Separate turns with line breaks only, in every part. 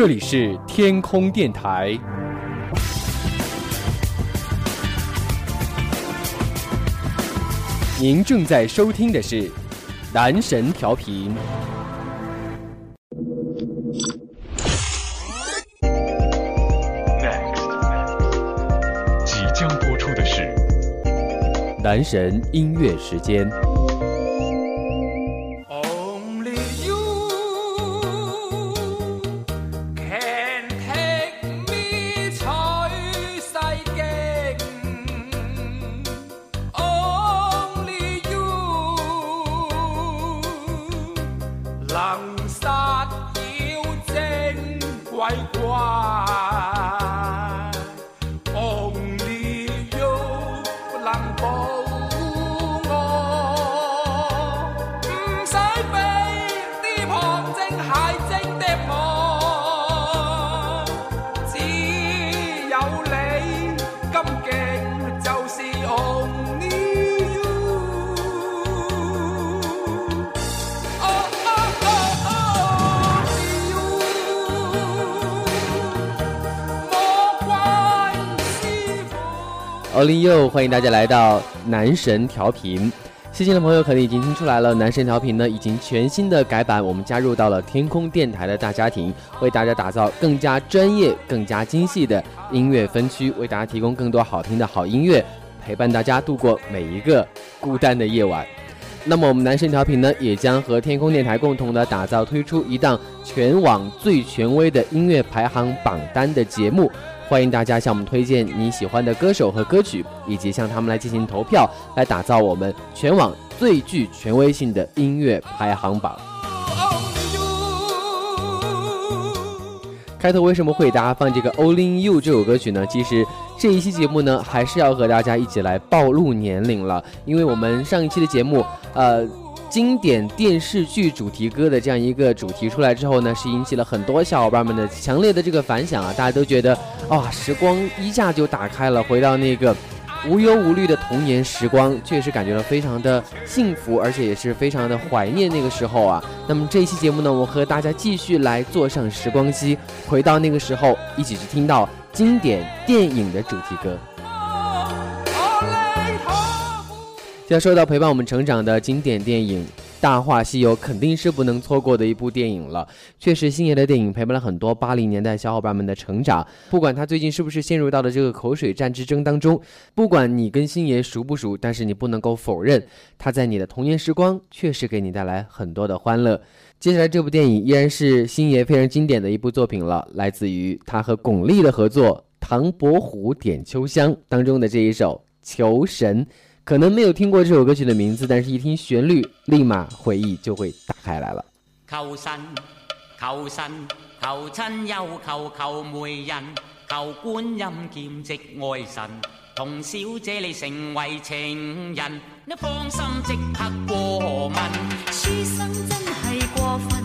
这里是天空电台，您正在收听的是男神调频。
Next，即将播出的是
男神音乐时间。
傅。
Only You，欢迎大家来到男神调频。细心的朋友可能已经听出来了，男神调频呢已经全新的改版，我们加入到了天空电台的大家庭，为大家打造更加专业、更加精细的音乐分区，为大家提供更多好听的好音乐，陪伴大家度过每一个孤单的夜晚。那么我们男神调频呢，也将和天空电台共同的打造推出一档全网最权威的音乐排行榜单的节目。欢迎大家向我们推荐你喜欢的歌手和歌曲，以及向他们来进行投票，来打造我们全网最具权威性的音乐排行榜。开头为什么会给大家放这个《Only You》这首歌曲呢？其实这一期节目呢，还是要和大家一起来暴露年龄了，因为我们上一期的节目，呃。经典电视剧主题歌的这样一个主题出来之后呢，是引起了很多小伙伴们的强烈的这个反响啊！大家都觉得，哇、时光一下就打开了，回到那个无忧无虑的童年时光，确实感觉到非常的幸福，而且也是非常的怀念那个时候啊。那么这一期节目呢，我和大家继续来坐上时光机，回到那个时候，一起去听到经典电影的主题歌。要说到陪伴我们成长的经典电影《大话西游》，肯定是不能错过的一部电影了。确实，星爷的电影陪伴了很多八零年代小伙伴们的成长。不管他最近是不是陷入到了这个口水战之争当中，不管你跟星爷熟不熟，但是你不能够否认，他在你的童年时光确实给你带来很多的欢乐。接下来这部电影依然是星爷非常经典的一部作品了，来自于他和巩俐的合作《唐伯虎点秋香》当中的这一首《求神》。可能没有听过这首歌曲的名字，但是一听旋律，立马回忆就会打开来了。
求神，求神，求亲又求求媒人，求观音劍跡愛神，同小姐你成为情人，你放心即刻过问。
书生真系过分，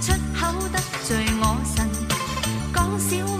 出口得罪我神，講少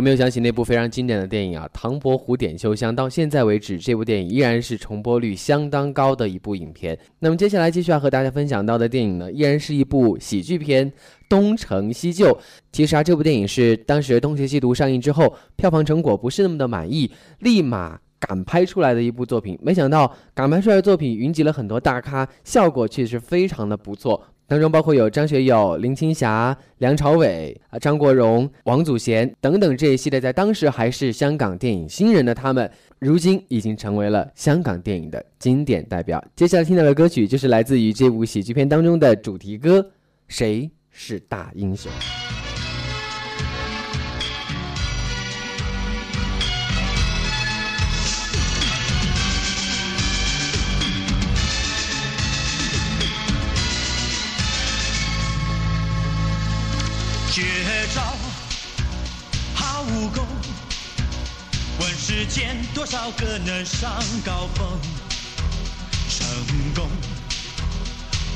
有没
有想起那部非常经典的电影啊？《唐伯虎点秋香》到现在为止，这部电影依然是重播率相当高的一部影片。那么接下来继续要和大家分享到的电影呢，依然是一部喜剧片《东成西就》。其实啊，这部电影是当时《东邪西毒》上映之后，票房成果不是那么的满意，立马赶拍出来的一部作品。没想到赶拍出来的作品云集了很多大咖，效果确实非常的不错。当中包括有张学友、林青霞、梁朝伟啊、张国荣、王祖贤等等这一系列，在当时还是香港电影新人的他们，如今已经成为了香港电影的经典代表。接下来听到的歌曲就是来自于这部喜剧片当中的主题歌《谁是大英雄》。
问世间多少个能上高峰？成功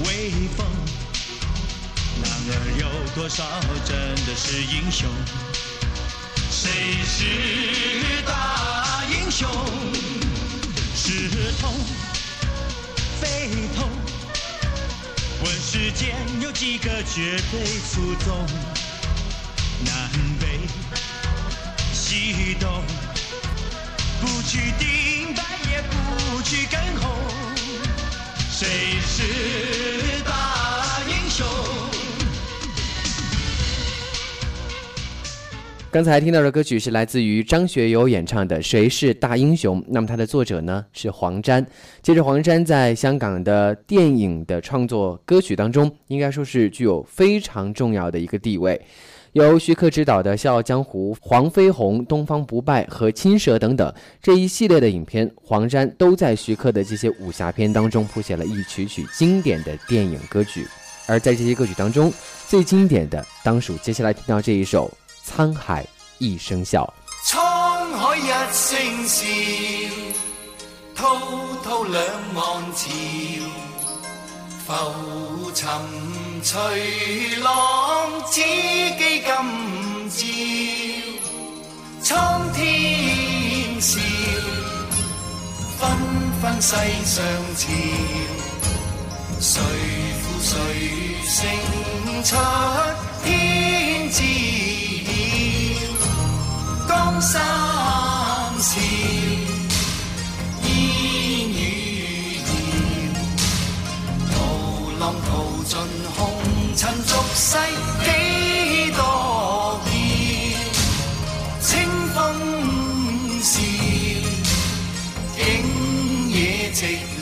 威风，然而有多少真的是英雄？谁是大英雄？是痛非痛？问世间有几个绝对出众？南北西东，不去顶白也不去跟红，谁是大英雄？
刚才听到的歌曲是来自于张学友演唱的《谁是大英雄》，那么它的作者呢是黄沾。其实黄沾在香港的电影的创作歌曲当中，应该说是具有非常重要的一个地位。由徐克执导的《笑傲江湖》《黄飞鸿》《东方不败》和《青蛇》等等这一系列的影片，黄沾都在徐克的这些武侠片当中谱写了一曲曲经典的电影歌曲。而在这些歌曲当中，最经典的当属接下来听到这一首《沧海一声笑》。
沧海一声笑，滔滔两岸潮，浮沉随浪，此機今朝，蒼天笑，纷纷世上潮，誰負誰勝出天知曉。江山笑，煙雨遙，途浪淘盡几多变清风笑竟野寂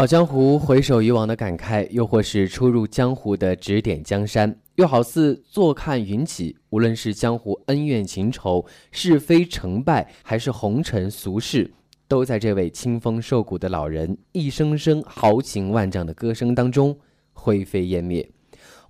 老江湖回首以往的感慨，又或是初入江湖的指点江山，又好似坐看云起。无论是江湖恩怨情仇、是非成败，还是红尘俗世，都在这位清风瘦骨的老人一声声豪情万丈的歌声当中灰飞烟灭。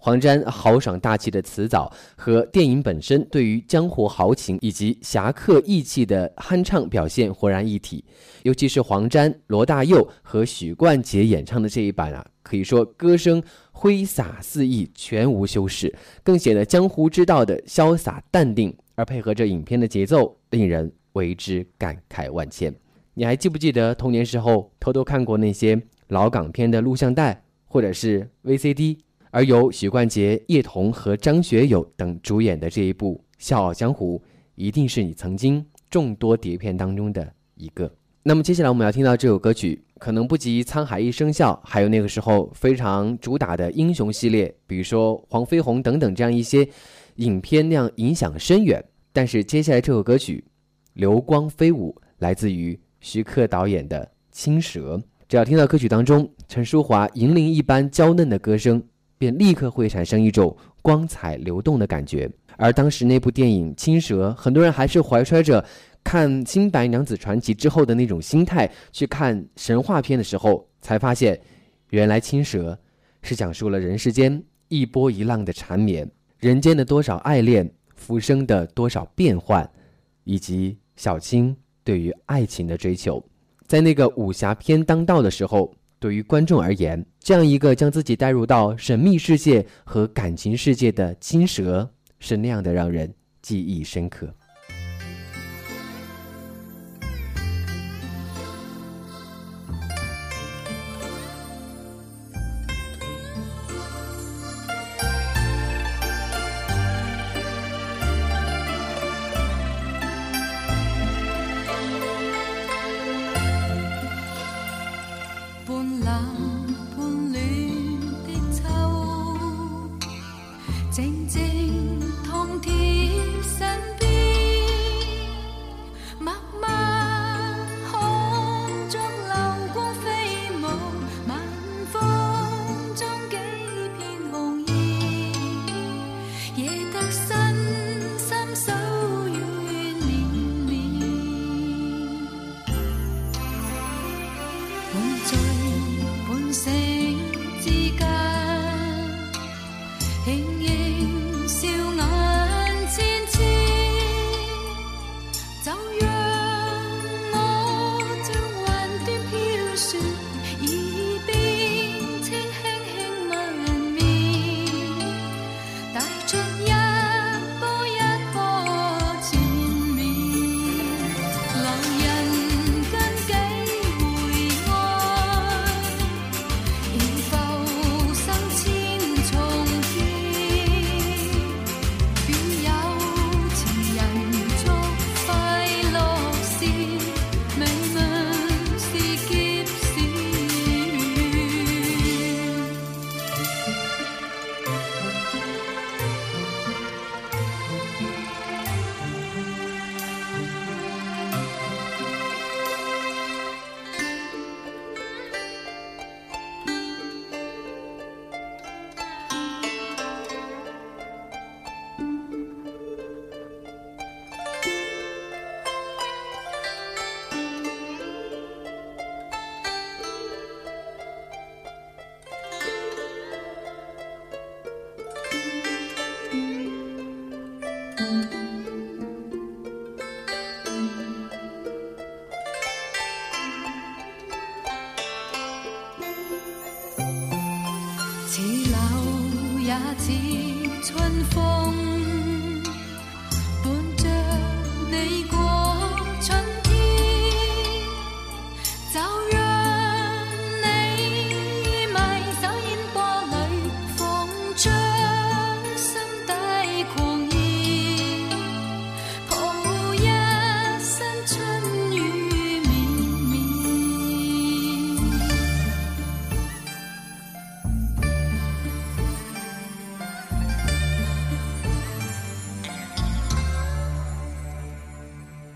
黄沾豪爽大气的辞藻和电影本身对于江湖豪情以及侠客义气的酣畅表现浑然一体。尤其是黄沾、罗大佑和许冠杰演唱的这一版啊，可以说歌声挥洒肆意，全无修饰，更显得江湖之道的潇洒淡定，而配合着影片的节奏，令人为之感慨万千。你还记不记得童年时候偷偷看过那些老港片的录像带或者是 VCD？而由许冠杰、叶童和张学友等主演的这一部《笑傲江湖》，一定是你曾经众多碟片当中的一个。那么接下来我们要听到这首歌曲，可能不及《沧海一声笑》，还有那个时候非常主打的英雄系列，比如说《黄飞鸿》等等这样一些影片那样影响深远。但是接下来这首歌曲《流光飞舞》，来自于徐克导演的《青蛇》。只要听到歌曲当中陈淑华银铃一般娇嫩的歌声。便立刻会产生一种光彩流动的感觉。而当时那部电影《青蛇》，很多人还是怀揣着看《新白娘子传奇》之后的那种心态去看神话片的时候，才发现，原来《青蛇》是讲述了人世间一波一浪的缠绵，人间的多少爱恋，浮生的多少变幻，以及小青对于爱情的追求。在那个武侠片当道的时候。对于观众而言，这样一个将自己带入到神秘世界和感情世界的青蛇，是那样的让人记忆深刻。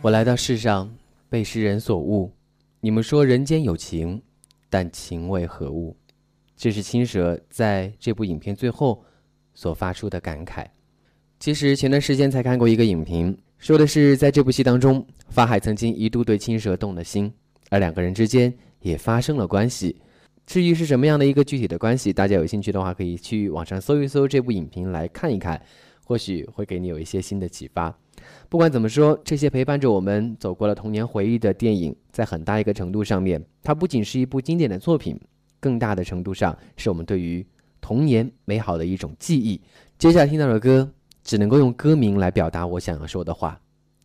我来到世上，被世人所误。你们说人间有情，但情为何物？这是青蛇在这部影片最后所发出的感慨。其实前段时间才看过一个影评，说的是在这部戏当中，法海曾经一度对青蛇动了心，而两个人之间也发生了关系。至于是什么样的一个具体的关系，大家有兴趣的话，可以去网上搜一搜这部影评来看一看，或许会给你有一些新的启发。不管怎么说，这些陪伴着我们走过了童年回忆的电影，在很大一个程度上面，它不仅是一部经典的作品，更大的程度上是我们对于童年美好的一种记忆。接下来听到的歌，只能够用歌名来表达我想要说的话：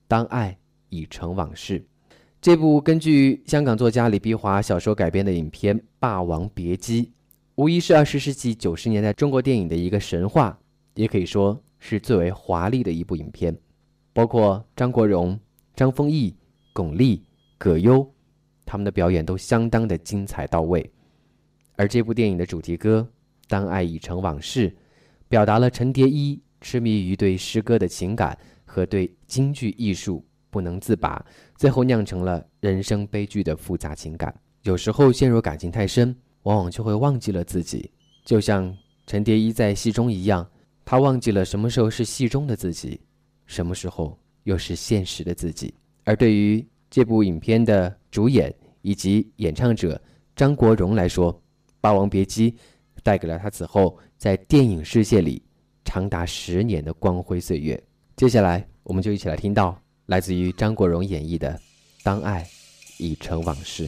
当爱已成往事。这部根据香港作家李碧华小说改编的影片《霸王别姬》，无疑是二十世纪九十年代中国电影的一个神话，也可以说是最为华丽的一部影片。包括张国荣、张丰毅、巩俐、葛优，他们的表演都相当的精彩到位。而这部电影的主题歌《当爱已成往事》，表达了陈蝶衣痴迷于对诗歌的情感和对京剧艺术不能自拔，最后酿成了人生悲剧的复杂情感。有时候陷入感情太深，往往就会忘记了自己，就像陈蝶衣在戏中一样，他忘记了什么时候是戏中的自己。什么时候又是现实的自己？而对于这部影片的主演以及演唱者张国荣来说，《霸王别姬》带给了他此后在电影世界里长达十年的光辉岁月。接下来，我们就一起来听到来自于张国荣演绎的《当爱已成往事》。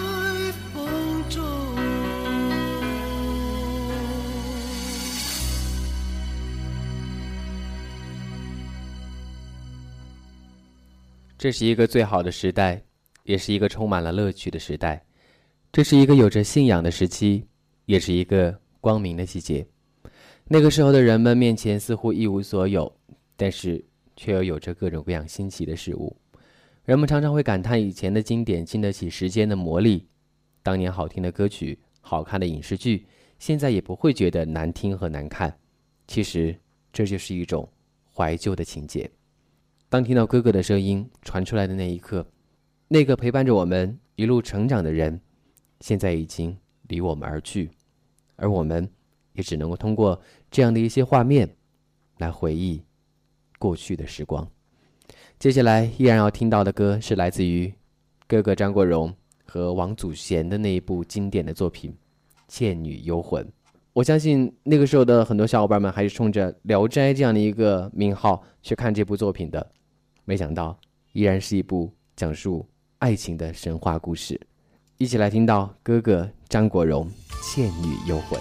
这是一个最好的时代，也是一个充满了乐趣的时代。这是一个有着信仰的时期，也是一个光明的季节。那个时候的人们面前似乎一无所有，但是却又有着各种各样新奇的事物。人们常常会感叹以前的经典经得起时间的磨砺，当年好听的歌曲、好看的影视剧，现在也不会觉得难听和难看。其实这就是一种怀旧的情节。当听到哥哥的声音传出来的那一刻，那个陪伴着我们一路成长的人，现在已经离我们而去，而我们也只能够通过这样的一些画面，来回忆过去的时光。接下来依然要听到的歌是来自于哥哥张国荣和王祖贤的那一部经典的作品《倩女幽魂》。我相信那个时候的很多小伙伴们还是冲着《聊斋》这样的一个名号去看这部作品的。没想到，依然是一部讲述爱情的神话故事。一起来听到哥哥张国荣《倩女幽魂》。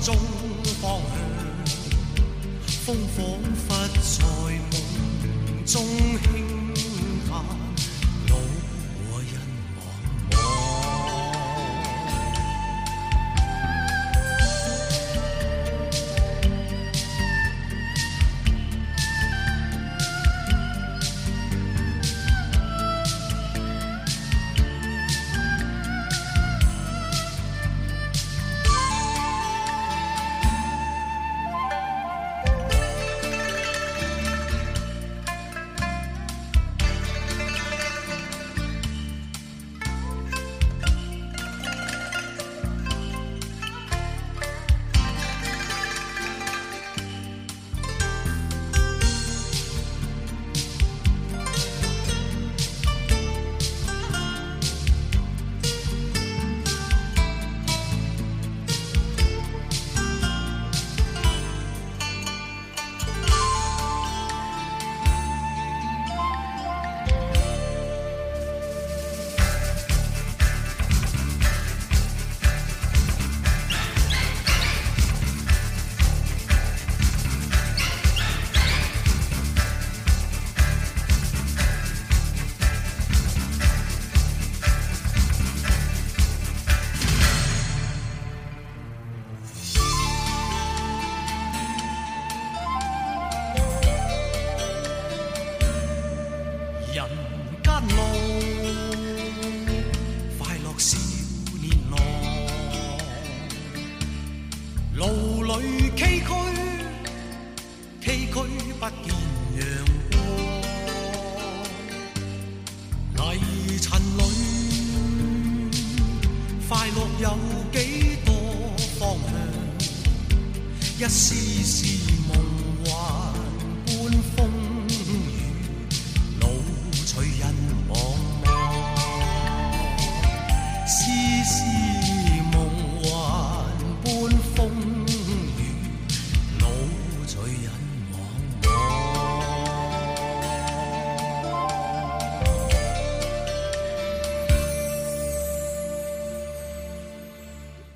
中方向。风仿佛在梦中
向？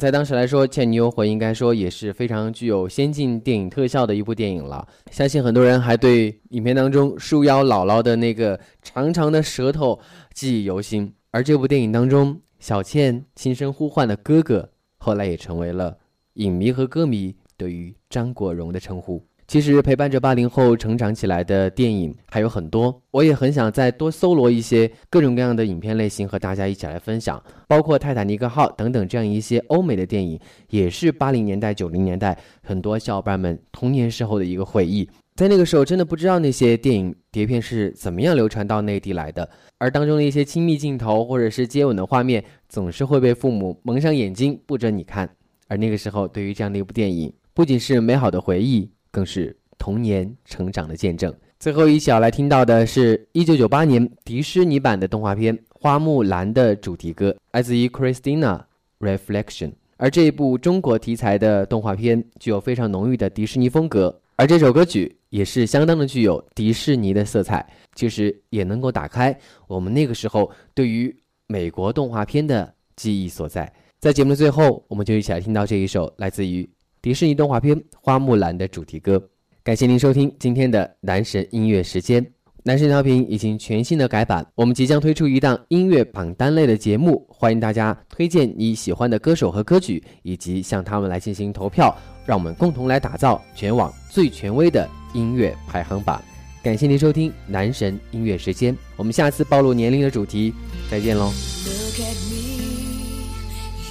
在当时来说，《倩女幽魂》应该说也是非常具有先进电影特效的一部电影了。相信很多人还对影片当中树妖姥姥的那个长长的舌头记忆犹新。而这部电影当中，小倩轻声呼唤的哥哥，后来也成为了影迷和歌迷对于张国荣的称呼。其实陪伴着八零后成长起来的电影还有很多，我也很想再多搜罗一些各种各样的影片类型和大家一起来分享，包括《泰坦尼克号》等等这样一些欧美的电影，也是八零年代、九零年代很多小伙伴们童年时候的一个回忆。在那个时候，真的不知道那些电影碟片是怎么样流传到内地来的，而当中的一些亲密镜头或者是接吻的画面，总是会被父母蒙上眼睛不准你看。而那个时候，对于这样的一部电影，不仅是美好的回忆，更是童年成长的见证。最后一小来听到的是1998年迪士尼版的动画片《花木兰》的主题歌，来自于 Christina Reflection。而这一部中国题材的动画片具有非常浓郁的迪士尼风格，而这首歌曲也是相当的具有迪士尼的色彩，其实也能够打开我们那个时候对于美国动画片的记忆所在。在节目的最后，我们就一起来听到这一首来自于迪士尼动画片《花木兰》的主题歌。感谢您收听今天的男神音乐时间。男神调频已经全新的改版，我们即将推出一档音乐榜单类的节目，欢迎大家推荐你喜欢的歌手和歌曲，以及向他们来进行投票，让我们共同来打造全网最权威的音乐排行榜。感谢您收听男神音乐时间，我们下次暴露年龄的主题再见喽。
Look at me.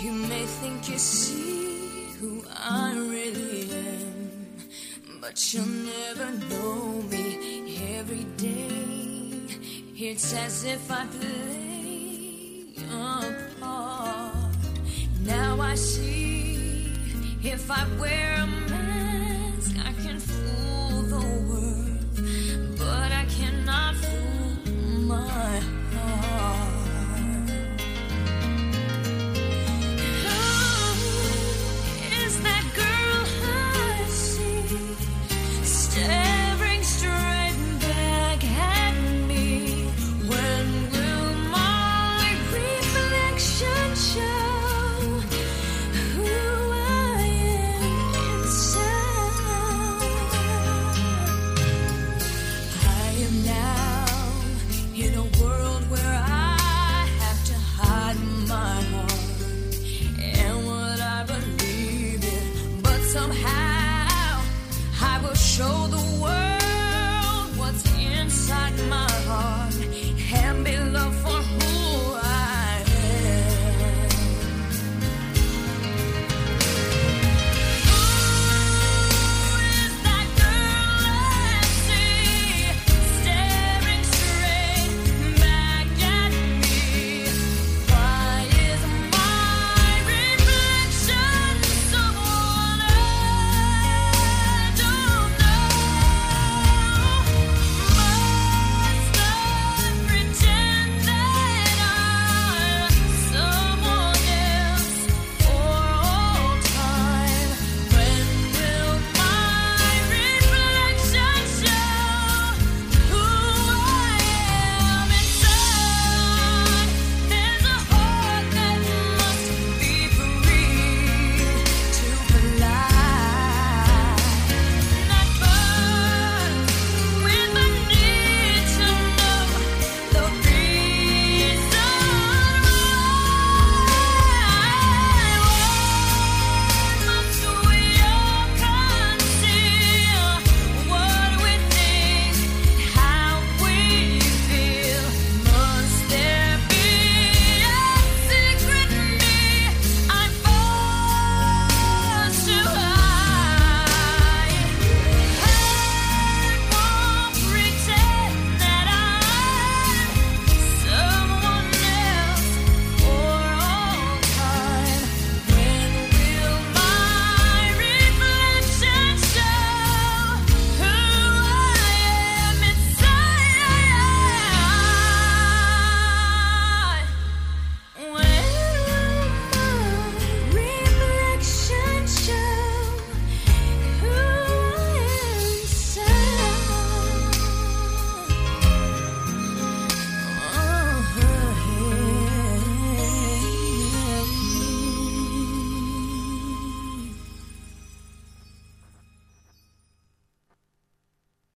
You may think you But you'll never know me every day. It's as if I play a part. Now I see if I wear a mask, I can fool the world, but I cannot fool my heart.